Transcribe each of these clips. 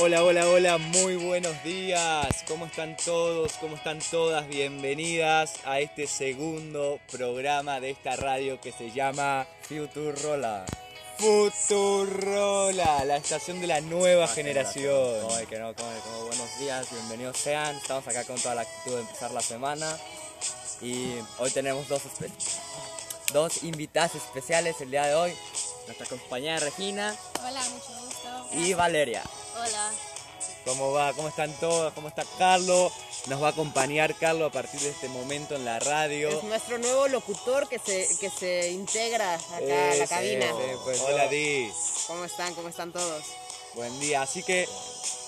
Hola, hola, hola, muy buenos días. ¿Cómo están todos? ¿Cómo están todas? Bienvenidas a este segundo programa de esta radio que se llama Futurola. Futurola, la estación de la nueva generación. Como que no, como, como buenos días, bienvenidos sean. Estamos acá con toda la actitud de empezar la semana. Y hoy tenemos dos, espe- dos invitadas especiales el día de hoy. Nuestra compañera Regina Hola, mucho gusto. y Valeria. ¿Cómo va? ¿Cómo están todas? ¿Cómo está Carlos? Nos va a acompañar Carlos a partir de este momento en la radio. Es nuestro nuevo locutor que se, que se integra acá a la cabina. pues, Hola, hola, Di. ¿Cómo están? ¿Cómo están todos? Buen día. Así que,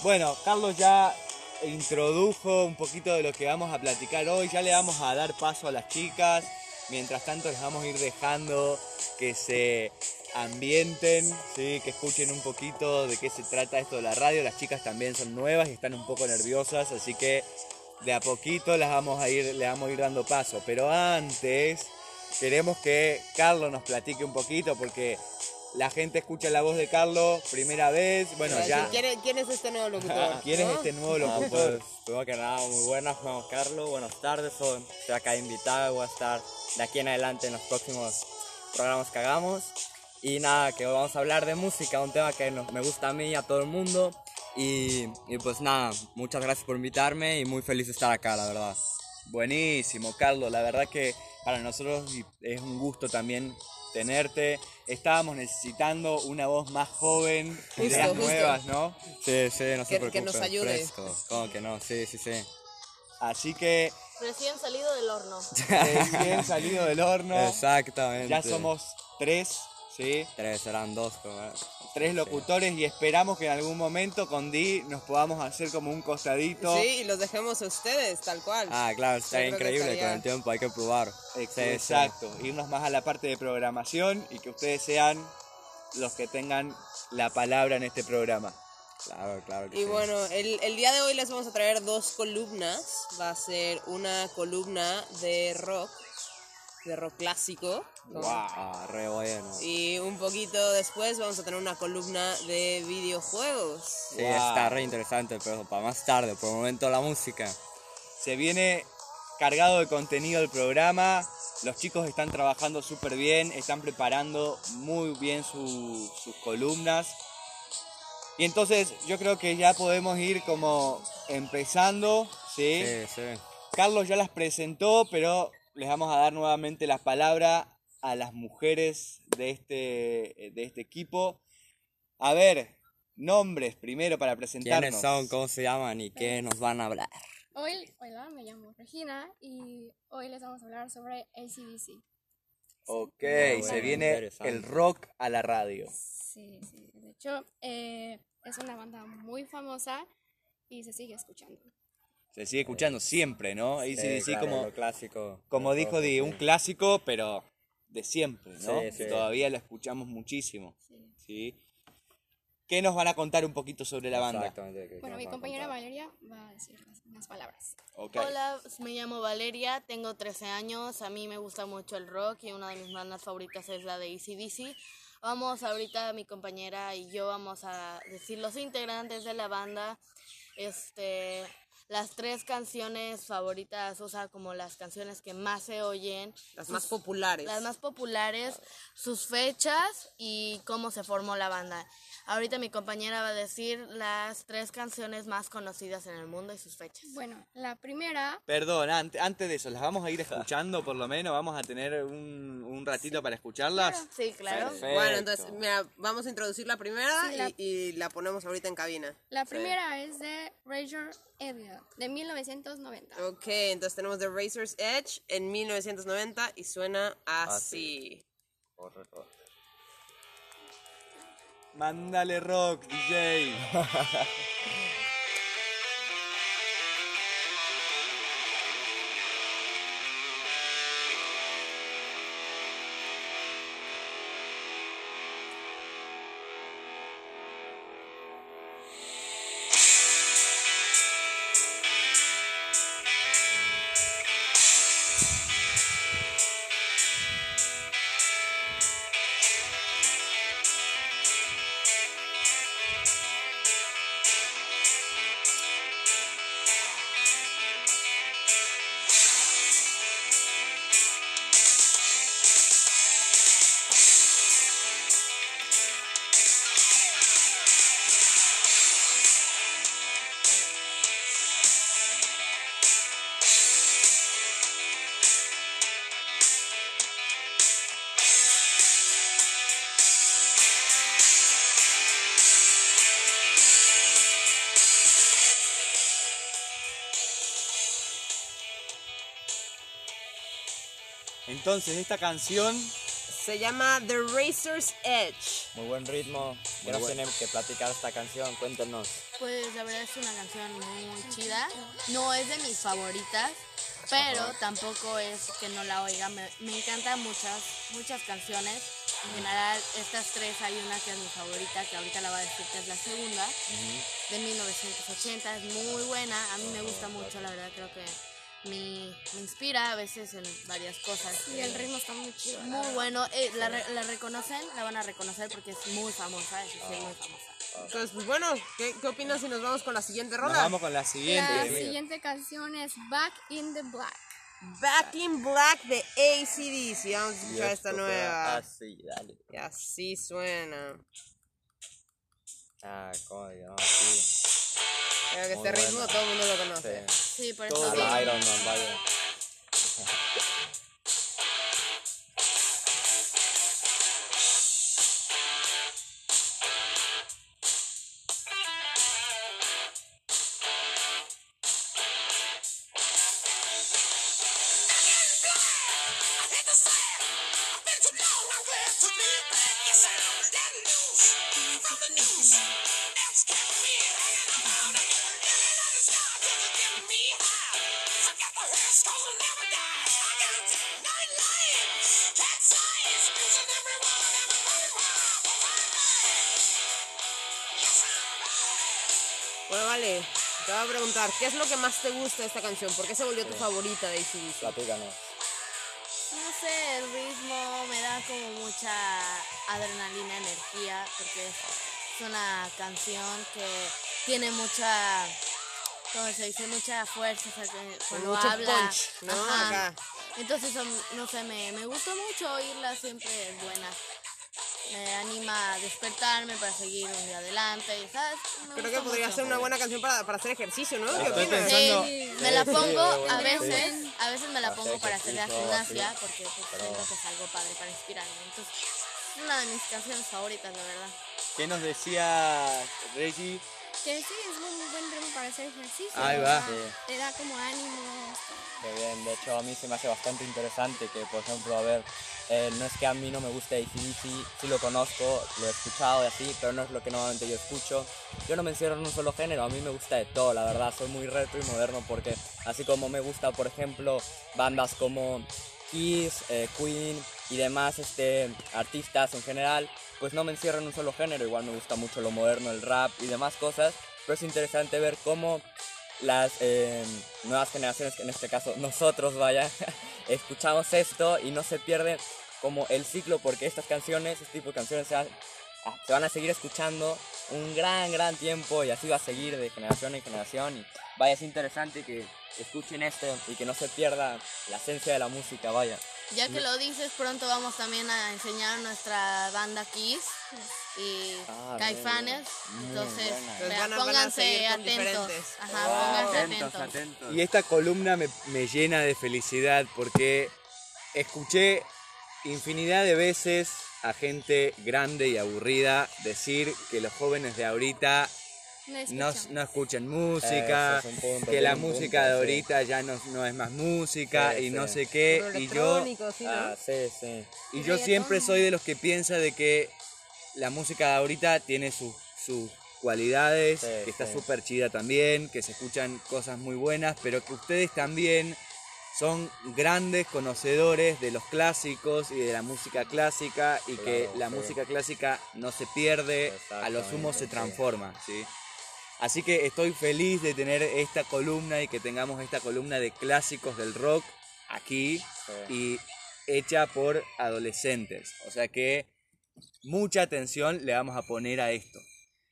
bueno, Carlos ya introdujo un poquito de lo que vamos a platicar hoy. Ya le vamos a dar paso a las chicas. Mientras tanto, les vamos a ir dejando que se ambienten, ¿sí? que escuchen un poquito de qué se trata esto de la radio. Las chicas también son nuevas y están un poco nerviosas, así que de a poquito las vamos a ir, le vamos a ir dando paso. Pero antes, queremos que Carlos nos platique un poquito porque la gente escucha la voz de Carlos primera vez. Bueno, ya. ¿quién, es- quién es este nuevo locutor? ¿Quién es este nuevo Ah, locutor? pues, primero que nada, muy buenas, Juan Carlos. Buenas tardes. Soy, estoy acá invitado. Voy a estar de aquí en adelante en los próximos programas que hagamos. Y nada, que hoy vamos a hablar de música, un tema que nos- me gusta a mí y a todo el mundo. Y, y pues nada, muchas gracias por invitarme y muy feliz de estar acá, la verdad. Buenísimo, Carlos. La verdad que para nosotros es un gusto también tenerte. Estábamos necesitando una voz más joven, Justo, ideas justo. nuevas, ¿no? Sí, sí, no se Que- preocupen. que nos ayude. fresco. ¿Cómo que no? Sí, sí, sí. Así que Recién salido del horno. recién salido del horno. Exactamente. Ya somos tres, ¿sí? Tres, serán dos. como- Tres locutores y esperamos que en algún momento con Di nos podamos hacer como un costadito. Sí, y los dejemos a ustedes, tal cual. Ah, claro, está increíble. Con el tiempo hay que probar. Ex- Sí, sí. Exacto, irnos más a la parte de programación y que ustedes sean los que tengan la palabra en este programa. Claro, claro que Y sí. bueno, el, el día de hoy les vamos a traer dos columnas. Va a ser una columna de rock, de rock clásico. ¿no? Ah, re bueno. Sí, Y un poquito después vamos a tener una columna de videojuegos. Wow. está re interesante, pero para más tarde. Por el momento la música. Se viene cargado de contenido el programa. Los chicos están trabajando súper bien, están preparando muy bien su- sus columnas. Y entonces yo creo que ya podemos ir como empezando, ¿sí? Sí, sí. Carlos ya las presentó, pero les vamos a dar nuevamente la palabra a las mujeres de este, de este equipo. A ver, nombres primero para presentarnos. ¿Quiénes son? ¿Cómo se llaman? ¿Y qué nos van a hablar? Hoy, hola, me llamo Regina y hoy les vamos a hablar sobre ACDC. Ok, se viene el rock a la radio. Sí, sí. De hecho, eh, es una banda muy famosa y se sigue escuchando. Se sigue escuchando siempre, ¿no? Y sí, sí, claro, como, lo clásico. como dijo Di, sí. un clásico, pero de siempre, ¿no? Sí, sí. Todavía lo escuchamos muchísimo. Sí. ¿sí? ¿Qué nos van a contar un poquito sobre la banda? Exactamente, ¿qué Bueno, mi compañera contar? Valeria va a decir unas palabras. Ok. Hola, me llamo Valeria, tengo 13 años, a mí me gusta mucho el rock y una de mis bandas favoritas es la de ACDC. Vamos ahorita, mi compañera y yo vamos a decir los integrantes de la banda, este, las tres canciones favoritas, o sea, como las canciones que más se oyen, Las más populares. las más populares, sus fechas y cómo se formó la banda. Ahorita mi compañera va a decir las tres canciones más conocidas en el mundo y sus fechas. Bueno, la primera, Perdón, ante- antes de eso, ¿las vamos a ir escuchando por lo menos? ¿Vamos a tener un, un ratito para escucharlas? Sí, claro. Perfecto. Bueno, entonces, mira, vamos a introducir la primera Sí, la- Y, y la ponemos ahorita en cabina. la primera es de Razor De 1990. Ok, entonces tenemos The Razor's Edge en 1990 y suena así. Mándale rock, DJ. Entonces, esta canción, Se llama The Razor's Edge. Muy buen ritmo. ¿Qué Muy nos bueno. tienen que platicar esta canción? Cuéntenos. Pues la verdad es una canción muy chida. No es de mis favoritas, pero tampoco es que no la oiga. Me, me encantan muchas, muchas canciones. En general, estas tres hay una que es mi favorita, que ahorita la voy a decir que es la segunda, de 1980. Es muy buena. A mí me gusta mucho, la verdad, creo que me, me inspira a veces en varias cosas. Y el ritmo está muy chido. Muy bueno. Eh, la, re- la reconocen, la van a reconocer porque es muy famosa. Es sí, muy famosa. Entonces, pues bueno, ¿qué, qué opinas si nos vamos con la siguiente nos ronda? vamos con la siguiente. La siguiente canción es Back in the Black. Back in Black de ACDC. Vamos a escuchar esta nueva. Así, dale. Y así suena. Ah, digo, así. Creo que este ritmo todo el mundo lo conoce. Sí. Sí, por Todo eso. el sí. Iron Man, vaya. Bueno, vale. Te voy a preguntar, ¿qué es lo que más te gusta de esta canción? ¿Por qué se volvió tu favorita de ACDC? Platícanos. No sé, el ritmo me da como mucha adrenalina, energía, porque es una canción que tiene mucha, ¿cómo se dice? Mucha fuerza o sea, que cuando mucho habla. punch, ¿no? Ajá. Acá. Entonces, no sé, me, me gusta mucho oírla, siempre es buena. Me anima a despertarme para seguir un día adelante, ¿sabes? Me Creo que podría mucho. ser una buena canción para, para hacer ejercicio, ¿no? ¿Qué opinas? pensando- Sí, me la pongo sí, a veces, sí. a veces me la pongo para hacer la gimnasia porque pues, Pero- siento que es algo padre para inspirarme. Entonces, es una de mis canciones favoritas, la verdad. ¿Qué nos decía Reggie? Que sí, es un buen ritmo para hacer ejercicio. Ahí va. Sí. Te da como ánimo. Qué bien, de hecho a mí se me hace bastante interesante que, por ejemplo, a ver, eh, no es que a mí no me guste ACDC, sí lo conozco, lo he escuchado y así, pero no es lo que normalmente yo escucho. Yo no me encierro en un solo género, a mí me gusta de todo, la verdad, soy muy retro y moderno porque así como me gusta, por ejemplo, bandas como Kiss, eh, Queen y demás este, artistas en general, pues no me encierro en un solo género, igual me gusta mucho lo moderno, el rap y demás cosas, pero es interesante ver cómo las eh, nuevas generaciones, en este caso nosotros, vaya, escuchamos esto y no se pierde como el ciclo porque estas canciones, este tipo de canciones se ah, se van a seguir escuchando un gran, gran tiempo y así va a seguir de generación en generación y vaya, es interesante que escuchen esto y que no se pierda la esencia de la música, vaya. Ya que lo dices, pronto vamos también a enseñar nuestra banda Kiss y Ah, Caifanes. Entonces. Pues vea, van a- van a pónganse atentos. diferentes. Ajá, Wow. pónganse Atentos, atentos. Y esta columna me, me llena de felicidad porque escuché infinidad de veces a gente grande y aburrida decir que los jóvenes de ahorita No no, escuchan. no escuchan música, es punto, que la música punto, de sí. ahorita ya no, no es más música Sí, y no sé qué. Y yo, electrónico, ¿sí, no? Ah, sí, sí. y yo siempre soy de los que piensa de que la música de ahorita tiene sus sus cualidades, Sí, que está sí. súper chida también, que se escuchan cosas muy buenas, pero que ustedes también son grandes conocedores de los clásicos y de la música clásica y que la sí. música clásica no se pierde, a lo sumo se transforma, ¿sí? Así que estoy feliz de tener esta columna y que tengamos esta columna de clásicos del rock aquí Sí. y hecha por adolescentes. O sea que mucha atención le vamos a poner a esto.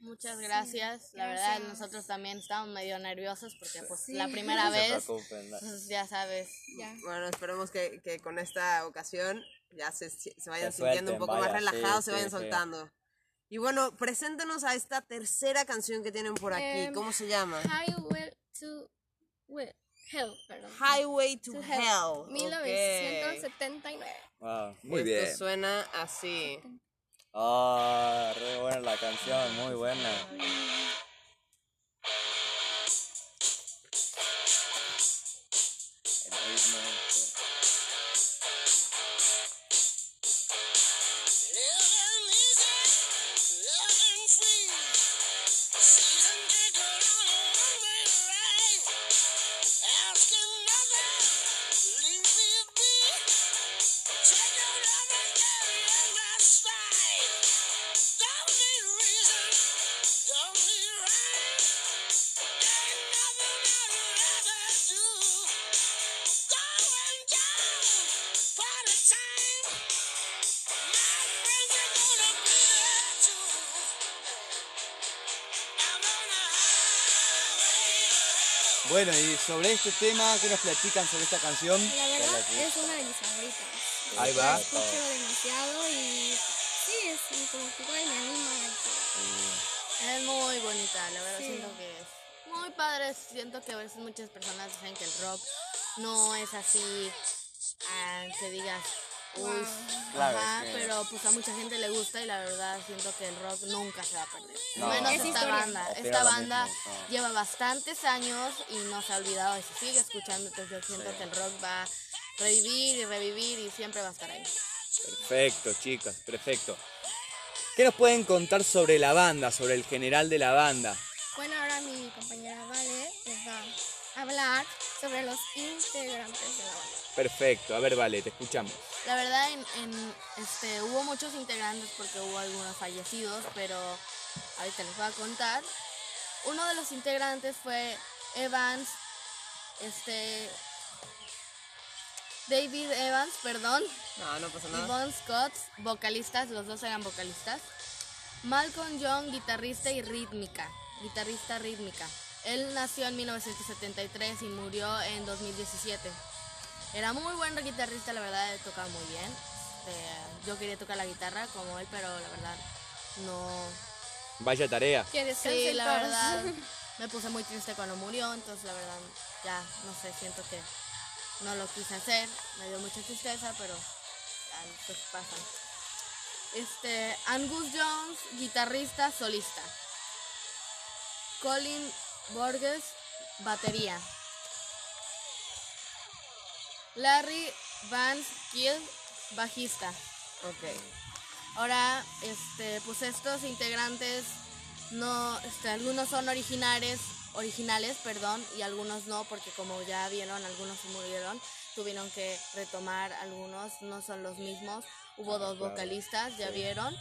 Muchas gracias. La verdad, gracias. nosotros también estamos medio nerviosos porque pues Sí. la primera No vez, pues, ya sabes. Ya. Bueno, esperemos que, que con esta ocasión ya se, se vayan Se sintiendo un suelten, poco más vaya, sí, relajados, se sí, vayan sí. soltando. Y bueno, preséntanos a esta tercera canción que tienen por aquí. Em, ¿Cómo se llama? Highway to well, Hell, perdón. Highway to, To Hell. Hell. 1979. Wow, muy Esto bien. suena así. Ah, re buena la canción, muy buena. El ritmo, Bueno, y sobre este tema, ¿qué nos platican sobre esta canción? La verdad es una de mis favoritas. Ahí La va. escucho demasiado y sí, es como que igual me anima. y que- Es muy bonita, la verdad Sí. siento que es muy padre. Siento que a veces muchas personas dicen que el rock no es así, ah, que digas, Wow. Claro, ajá, que- pero pues a mucha gente le gusta y la verdad siento que el rock nunca se va a perder. No. Menos Es esta historia. banda. Esta banda mismo, no. lleva bastantes años y no se ha olvidado y se sigue escuchando. Entonces yo siento que el rock va a revivir y revivir y siempre va a estar ahí. Perfecto, chicas, perfecto. ¿Qué nos pueden contar sobre la banda, sobre el general de la banda? Bueno, ahora mi compañera Vale hablar sobre los integrantes de la banda. Perfecto, a ver, vale, te escuchamos. La verdad, en, en, este, hubo muchos integrantes porque hubo algunos fallecidos, pero ahorita les voy a contar. Uno de los integrantes fue Evans, este, David Evans, perdón, No, no pasa y nada. Bon Scott, vocalistas, los dos eran vocalistas. Malcolm Young, guitarrista y rítmica, guitarrista rítmica. Él nació en 1973 y murió en 2017. Era muy buen guitarrista, la verdad, él tocaba muy bien. Este, yo quería tocar la guitarra como él, pero la verdad no. Vaya tarea. Sí, la paz. verdad me puse muy triste cuando murió, entonces la verdad ya no sé, siento que no lo quise hacer, me dio mucha tristeza, pero ya las cosas pasan. Este, Angus Jones, guitarrista, solista. Colin Borges, batería. Larry Van Kiel, bajista. Ok. Ahora, este, pues estos integrantes no, este, algunos son originales, originales, perdón, y algunos no, porque como ya vieron, algunos se murieron, tuvieron que retomar algunos, no son los mismos. Hubo dos vocalistas, ya vieron.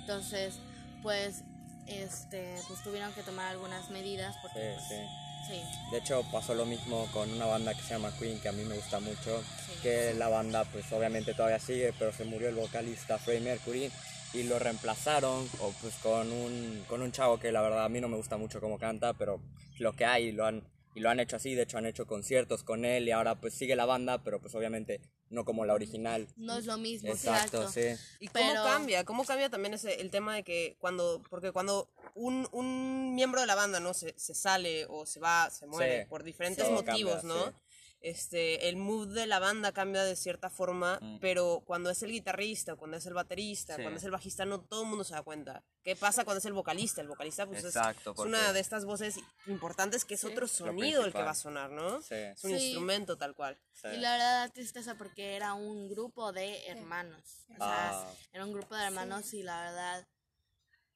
Entonces, pues, este, pues tuvieron que tomar algunas medidas porque, Sí, pues, sí. sí. De hecho, pasó lo mismo con una banda que se llama Queen, que a mí me gusta mucho, que la banda pues obviamente todavía sigue, pero se murió el vocalista Freddie Mercury y lo reemplazaron o pues con un, con un chavo que la verdad a mí no me gusta mucho cómo canta, pero lo que hay lo han, y lo han hecho así, de hecho han hecho conciertos con él y ahora pues sigue la banda, pero pues obviamente no como la original. No es lo mismo, Exacto, sí. ¿Y cómo Pero- cambia? ¿Cómo cambia también ese, el tema de que cuando, porque cuando un, un miembro de la banda, ¿no? Se, se sale o se va, se muere Sí. por diferentes Sí. motivos, Cambia, ¿no? sí. Este, el mood de la banda cambia de cierta forma, Mm. pero cuando es el guitarrista, cuando es el baterista, Sí. cuando es el bajista, no todo el mundo se da cuenta. ¿Qué pasa cuando es el vocalista? El vocalista pues, es- Exacto, es, una de estas voces importantes que es otro sonido el que va a sonar, ¿no? Sí. Es un Sí. instrumento tal cual. sí. Y la verdad da tristeza porque era un grupo de hermanos. O sea, Ah. era un grupo de hermanos y la verdad,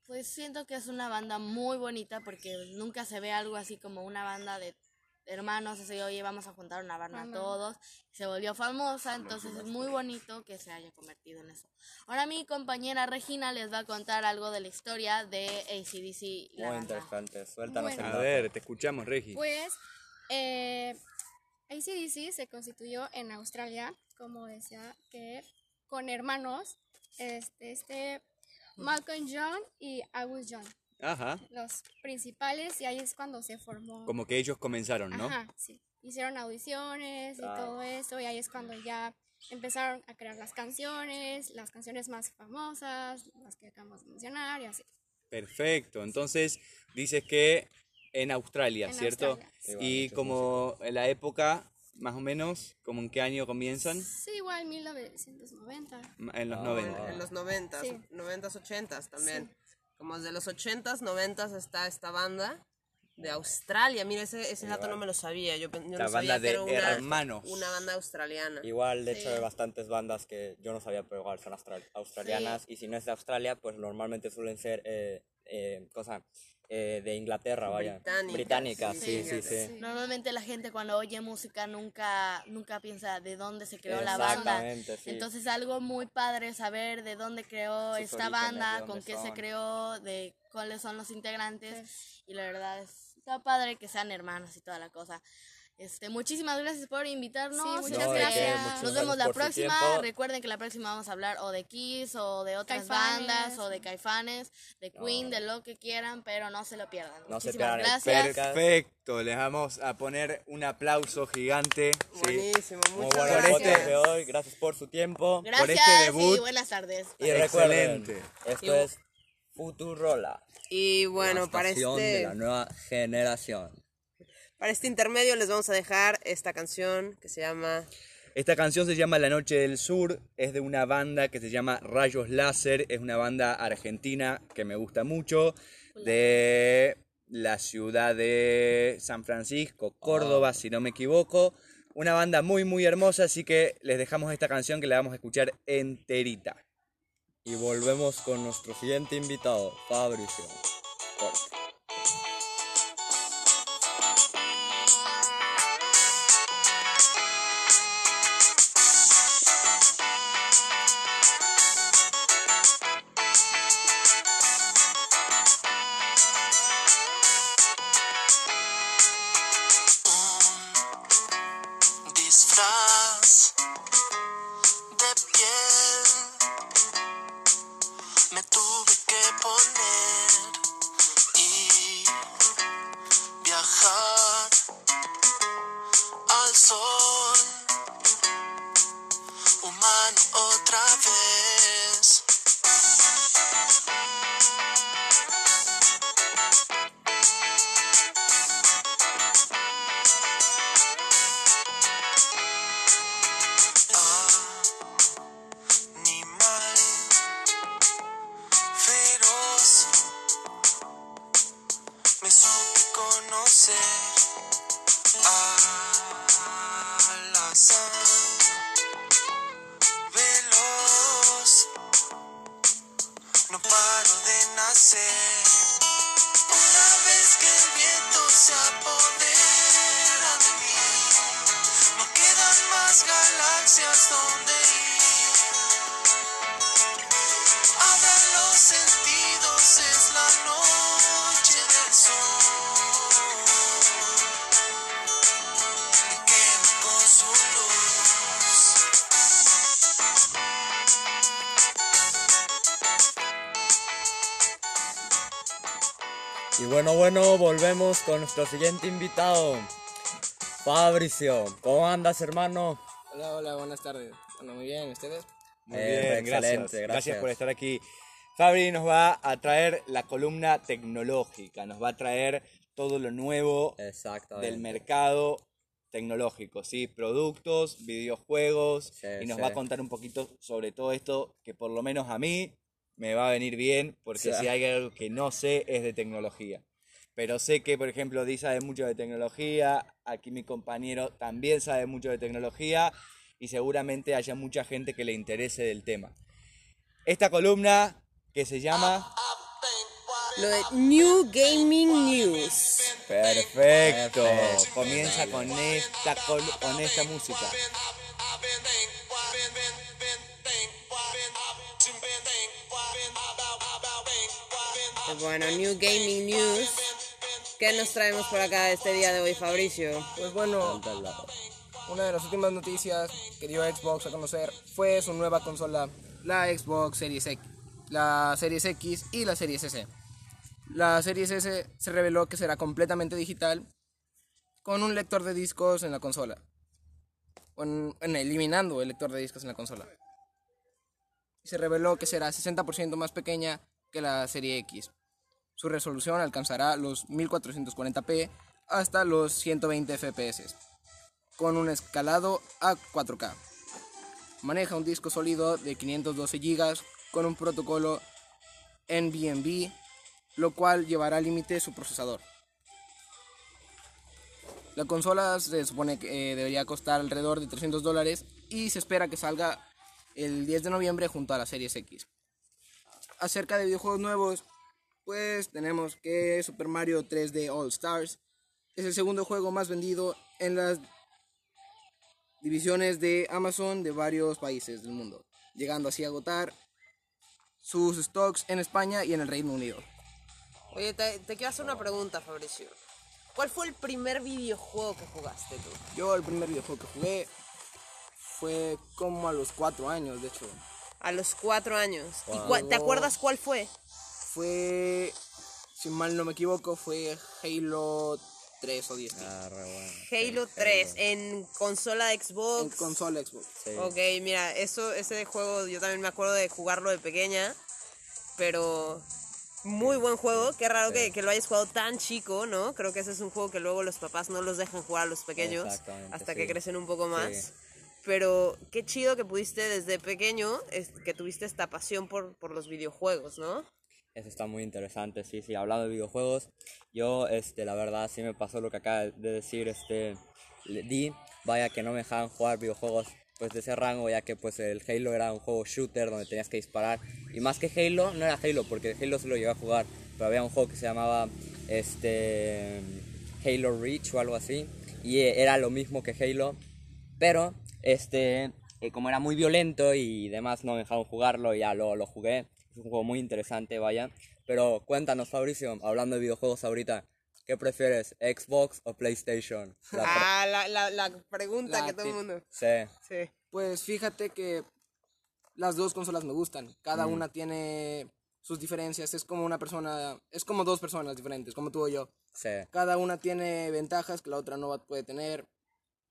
pues siento que es una banda muy bonita porque nunca se ve algo así como una banda de hermanos, así, oye, vamos a juntar una banda Banda. todos. Se volvió famosa, entonces es muy bonito que se haya convertido en eso. Ahora mi compañera Regina les va a contar algo de la historia de ACDC, Muy interesante, suéltanos Bueno. el A ver, te escuchamos, Regi. Pues eh, ACDC se constituyó en Australia, como decía que con hermanos, este, este Malcolm John y Angus John, Ajá. los principales, y ahí es cuando se formó. Como que ellos comenzaron, ¿no? Ajá, sí. Hicieron audiciones y Ah. todo eso, y ahí es cuando ya empezaron a crear las canciones, las canciones más famosas, las que acabamos de mencionar y así. Perfecto. Entonces, dices que en Australia, En ¿cierto? Australia, sí. Y como en la época, más o menos, como en qué año comienzan? Sí, igual 1990. En los Ah, 90. En los 90s, Sí. 90s, 80s también. Como desde los 80s, 90s está esta banda de Australia. Mira, ese, ese dato no me lo sabía. Yo, yo La no sabía banda que de era una, hermanos. una banda australiana. Igual, de hecho, hay bastantes bandas que yo no sabía, pero igual son austral- australianas. Y si no es de Australia, pues normalmente suelen ser eh, eh, cosa, eh, de Inglaterra, vaya. Británicas, sí, sí, sí. Normalmente la gente cuando oye música nunca, nunca piensa de dónde se creó la banda. Exactamente, sí. Entonces algo muy padre saber de dónde creó Sus esta orígenes, banda, con qué se creó, de cuáles son los integrantes. Y la verdad es, está padre que sean hermanos y toda la cosa. Este, muchísimas gracias por invitarnos. Sí, muchas Este, gracias. muchas Nos gracias vemos la por próxima. Recuerden que la próxima vamos a hablar o de Kiss o de otras Caifanes. bandas o de Caifanes, de Queen, de lo que quieran, pero no se lo pierdan. No se Muchísimas pierdan el gracias. Perfecto, les vamos a poner un aplauso gigante. sí, Buenísimo, Muy muchas gracias. podcast de hoy. Gracias por su tiempo. Gracias este debut. y buenas tardes. Y recuerden, Excelente. esto Y- es Futurola. Y bueno, la para estación de este, la nueva generación. Para este intermedio les vamos a dejar esta canción que se llama Esta canción se llama La Noche del Sur, es de una banda que se llama Rayos Láser, es una banda argentina que me gusta mucho, de la ciudad de San Francisco, Córdoba, si no me equivoco. Una banda muy, muy hermosa, así que les dejamos esta canción que la vamos a escuchar enterita. Y volvemos con nuestro siguiente invitado, Fabricio. Corte. Bueno, bueno, volvemos con nuestro siguiente invitado, Fabricio. ¿Cómo andas, hermano? Hola, hola, buenas tardes. Bueno, muy bien, ¿ustedes? Muy Eh, bien, gracias. excelente, gracias. gracias. por estar aquí. Fabri nos va a traer la columna tecnológica, nos va a traer todo lo nuevo del mercado tecnológico, ¿sí? Productos, videojuegos, Sí, y nos sí. va a contar un poquito sobre todo esto que por lo menos a mí me va a venir bien, porque Sí. si hay algo que no sé es de tecnología. Pero sé que, por ejemplo, Di sabe mucho de tecnología, aquí mi compañero también sabe mucho de tecnología y seguramente haya mucha gente que le interese del tema. Esta columna que se llama... lo de New Gaming News. Perfecto. Perfecto. Comienza con esta, col- con esta música. Bueno, New Gaming News. ¿Qué nos traemos por acá este día de hoy, Fabricio? Pues bueno, una de las últimas noticias que dio Xbox a conocer fue su nueva consola, la Xbox Series X, la Series X y la Series S. La Series S se reveló que será completamente digital con un lector de discos en la consola. Eliminando el lector de discos en la consola. Se reveló que será 60% más pequeña que la serie X. Su resolución alcanzará los 1440p hasta los 120 fps, con un escalado a 4K. Maneja un disco sólido de 512 GB con un protocolo NVMe, lo cual llevará al límite su procesador. La consola se supone que eh, debería costar alrededor de 300 dólares y se espera que salga el 10 de noviembre junto a la Series X. Acerca de videojuegos nuevos, pues tenemos que Super Mario 3D All Stars es el segundo juego más vendido en las divisiones de Amazon de varios países del mundo, llegando así a agotar sus stocks en España y en el Reino Unido. Oye, te, te quiero hacer una pregunta, Fabricio. ¿Cuál fue el primer videojuego que jugaste tú? Yo el primer videojuego que jugué fue como a los cuatro años, de hecho. A los cuatro años. ¿Y Wow. cua- te acuerdas cuál fue? Fue, si mal no me equivoco, fue Halo 3 o 10. Ah, re bueno. Halo Sí, 3 en consola Xbox. En consola Xbox. Sí. Ok, mira, eso, ese juego yo también me acuerdo de jugarlo de pequeña, pero muy buen juego. Qué raro que, que lo hayas jugado tan chico, ¿no? Creo que ese es un juego que luego los papás no los dejan jugar a los pequeños Exactamente, hasta que crecen un poco más. Sí. Pero qué chido que pudiste desde pequeño, es- que tuviste esta pasión por, por los videojuegos, ¿no? Eso está muy interesante, sí, sí. Hablando de videojuegos, yo, este, la verdad, sí me pasó lo que acaba de decir, este, le- Di, vaya que no me dejaban jugar videojuegos, pues, de ese rango, ya que, pues, el Halo era un juego shooter donde tenías que disparar. Y más que Halo, no era Halo, porque Halo se lo llegué a jugar, pero había un juego que se llamaba, este, Halo Reach o algo así, y eh, era lo mismo que Halo, pero, este, eh, como era muy violento y demás, no me dejaron jugarlo y ya lo, lo jugué. Es un juego muy interesante, vaya. Pero cuéntanos, Fabricio, hablando de videojuegos ahorita, ¿qué prefieres, Xbox o PlayStation? La Ah, la, la, la pregunta La que todo el mundo... sí, Sí. Pues fíjate que las dos consolas me gustan. Cada Mm. una tiene sus diferencias. Es como una persona, es como dos personas diferentes, como tú o yo. sí, Cada una tiene ventajas que la otra no puede tener.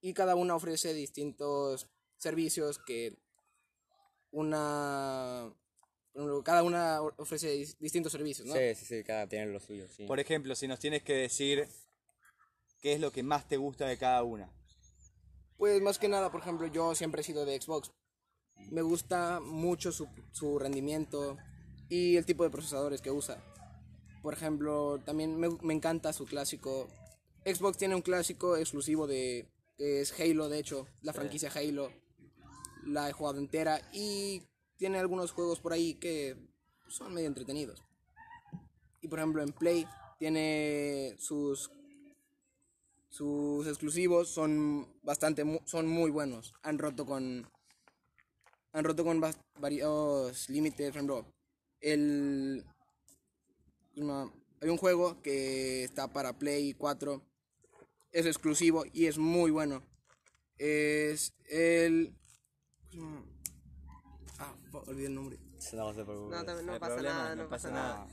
Y cada una ofrece distintos servicios que una... Cada una ofrece dis- distintos servicios, ¿no? sí, sí, sí, cada tiene lo suyo, sí. Por ejemplo, si nos tienes que decir qué es lo que más te gusta de cada una. Pues más que nada, por ejemplo, yo siempre he sido de Xbox. Me gusta mucho su, su rendimiento y el tipo de procesadores que usa. Por ejemplo, también me, me encanta su clásico. Xbox tiene un clásico exclusivo de que es Halo, de hecho, la franquicia Halo. La he jugado entera y tiene algunos juegos por ahí que son medio entretenidos. Y por ejemplo, en Play tiene sus sus exclusivos son bastante son muy buenos. Han roto con han roto con varios límites, por ejemplo, el hay un juego que está para Play 4 es exclusivo y es muy bueno. Es el olvidé el nombre. No se preocupe. No, también No no hay pasa problema, nada, no, pasa nada.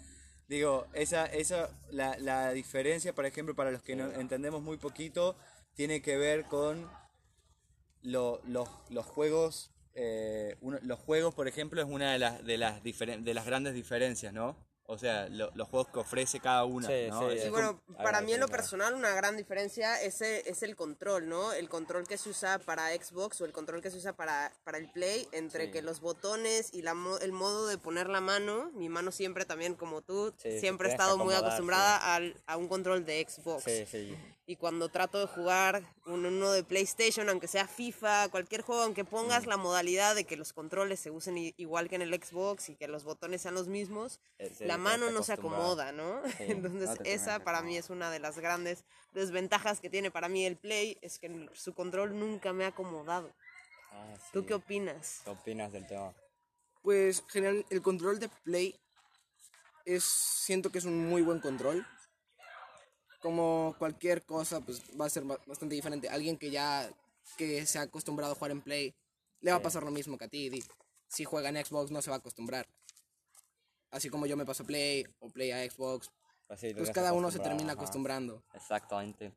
Digo, esa, esa, la, la diferencia, por ejemplo, para los que no entendemos muy poquito, tiene que ver con lo- los, los juegos. eh, uno- los juegos, por ejemplo, es una de las, de las, diferen- de las grandes diferencias, ¿no? O sea, lo- los juegos que ofrece cada una. Sí, ¿no? sí, Sí, bueno, para mí en lo personal una gran diferencia es, el- es el control, ¿no? El control que se usa para Xbox o el control que se usa para, para el Play, entre Sí. que los botones y la el modo de poner la mano, mi mano siempre también como tú, Sí, siempre he estado muy acostumbrada al- a un control de Xbox. Sí, sí. Y cuando trato de jugar un- uno de PlayStation, aunque sea FIFA, cualquier juego, aunque pongas Mm. la modalidad de que los controles se usen igual que en el Xbox y que los botones sean los mismos, Eh, sí, la mano no se acomoda, ¿no? Sí, Entonces no esa para mí es una de las grandes desventajas que tiene para mí el Play, es que su control nunca me ha acomodado. Ah, ¿Tú sí. qué opinas? ¿Qué opinas del tema? Pues general el control de Play es siento que es un muy buen control. Como cualquier cosa, pues va a ser ba- bastante diferente. Alguien que ya que se ha acostumbrado a jugar en Play, le va a pasar lo mismo que a ti. Si juega en Xbox no se va a acostumbrar. Así como yo me paso a Play o Play a Xbox, Pues, sí, te pues cada uno se termina ajá. acostumbrando. Exactamente.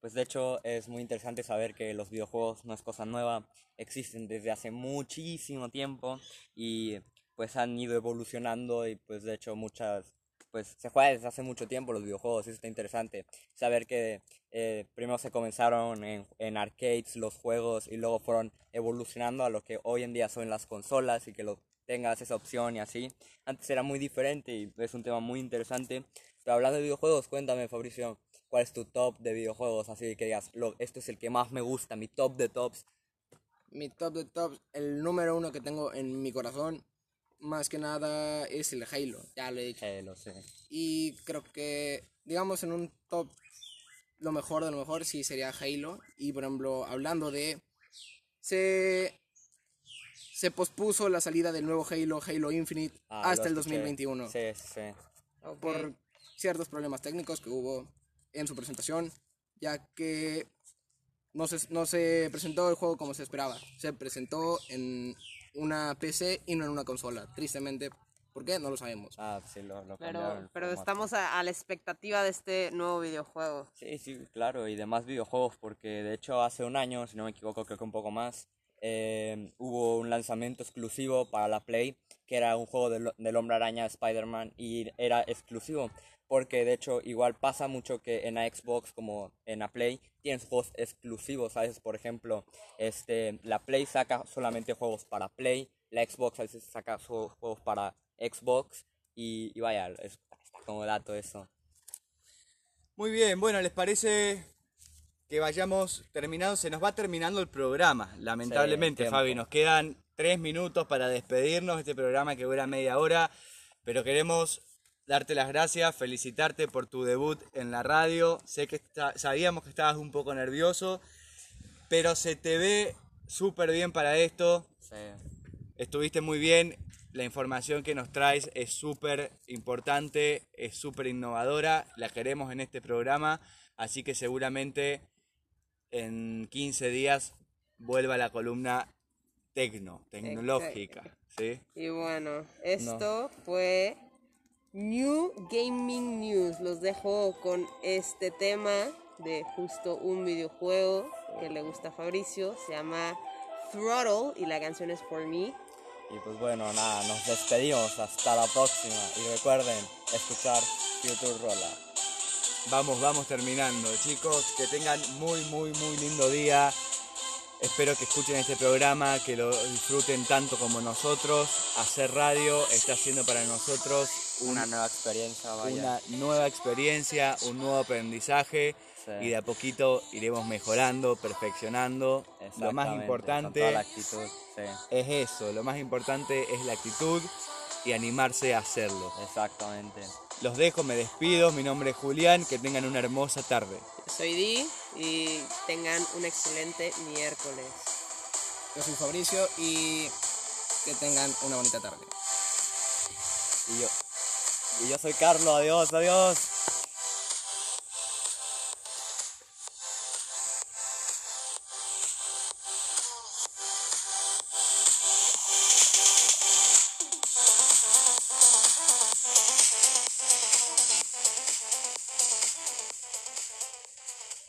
Pues de hecho es muy interesante saber que los videojuegos no es cosa nueva, existen desde hace muchísimo tiempo y pues han ido evolucionando y pues de hecho muchas, pues se juega desde hace mucho tiempo los videojuegos, eso está interesante. Saber que eh, primero se comenzaron en, en arcades los juegos y luego fueron evolucionando a lo que hoy en día son las consolas y que lo tengas esa opción y así. Antes era muy diferente y es un tema muy interesante. Pero hablando de videojuegos, cuéntame Fabricio, ¿cuál es tu top de videojuegos? Así que digas, esto es el que más me gusta, mi top de tops. Mi top de tops, el número uno que tengo en mi corazón, más que nada es el Halo, ya lo he dicho. Eh, lo sé. Y creo que, digamos, en un top, lo mejor de lo mejor sí sería Halo. Y por ejemplo, hablando de. Se. Se pospuso la salida del nuevo Halo, Halo Infinite, Ah, hasta el escuché. 2021. Sí, sí, sí. Por ciertos problemas técnicos que hubo. en su presentación, ya que no se, no se presentó el juego como se esperaba. Se presentó en una PC y no en una consola. Tristemente, ¿por qué? No lo sabemos. Ah, sí, lo, lo Pero, pero estamos a, a la expectativa de este nuevo videojuego. Sí, sí, claro, y de más videojuegos, porque de hecho hace un año, si no me equivoco, creo que un poco más, eh, hubo un lanzamiento exclusivo para la Play, que era un juego del, del Hombre Araña Spider-Man, y era exclusivo, porque de hecho igual pasa mucho que en la Xbox como en la Play tienes juegos exclusivos, a veces por ejemplo, este, la Play saca solamente juegos para Play, la Xbox a veces saca juegos para Xbox, y, vaya, es, como dato eso. Muy bien, bueno, ¿les parece que vayamos terminando? Se nos va terminando el programa, lamentablemente. Fabi. Nos quedan tres minutos para despedirnos de este programa que dura media hora, pero queremos darte las gracias, felicitarte por tu debut en la radio. Sé que está- sabíamos que estabas un poco nervioso, pero se te ve súper bien para esto. Sí. Estuviste muy bien. La información que nos traes es súper importante, es súper innovadora. La queremos en este programa. Así que seguramente en 15 días vuelva la columna tecno, tecnológica. ¿sí? Y bueno, esto fue New Gaming News. Los dejo con este tema de justo un videojuego que le gusta a Fabricio. Se llama Throttle y la canción es For Me. Y pues bueno, nada, nos despedimos. Hasta la próxima. Y recuerden escuchar Future Rolla. Vamos, vamos terminando. Chicos, que tengan muy, muy, muy lindo día. Espero que escuchen este programa, que lo disfruten tanto como nosotros. Hacer radio está siendo para nosotros un- Una nueva experiencia, vaya. una nueva experiencia, un nuevo aprendizaje Sí. y de a poquito iremos mejorando, perfeccionando. Lo más importante actitud, sí. es eso, lo más importante es la actitud y animarse a hacerlo. Exactamente. Los dejo, me despido, mi nombre es Julián, que tengan una hermosa tarde. Soy Di y tengan un excelente miércoles. Yo soy Fabricio y que tengan una bonita tarde. Y yo, y yo soy Carlos. Adiós, adiós.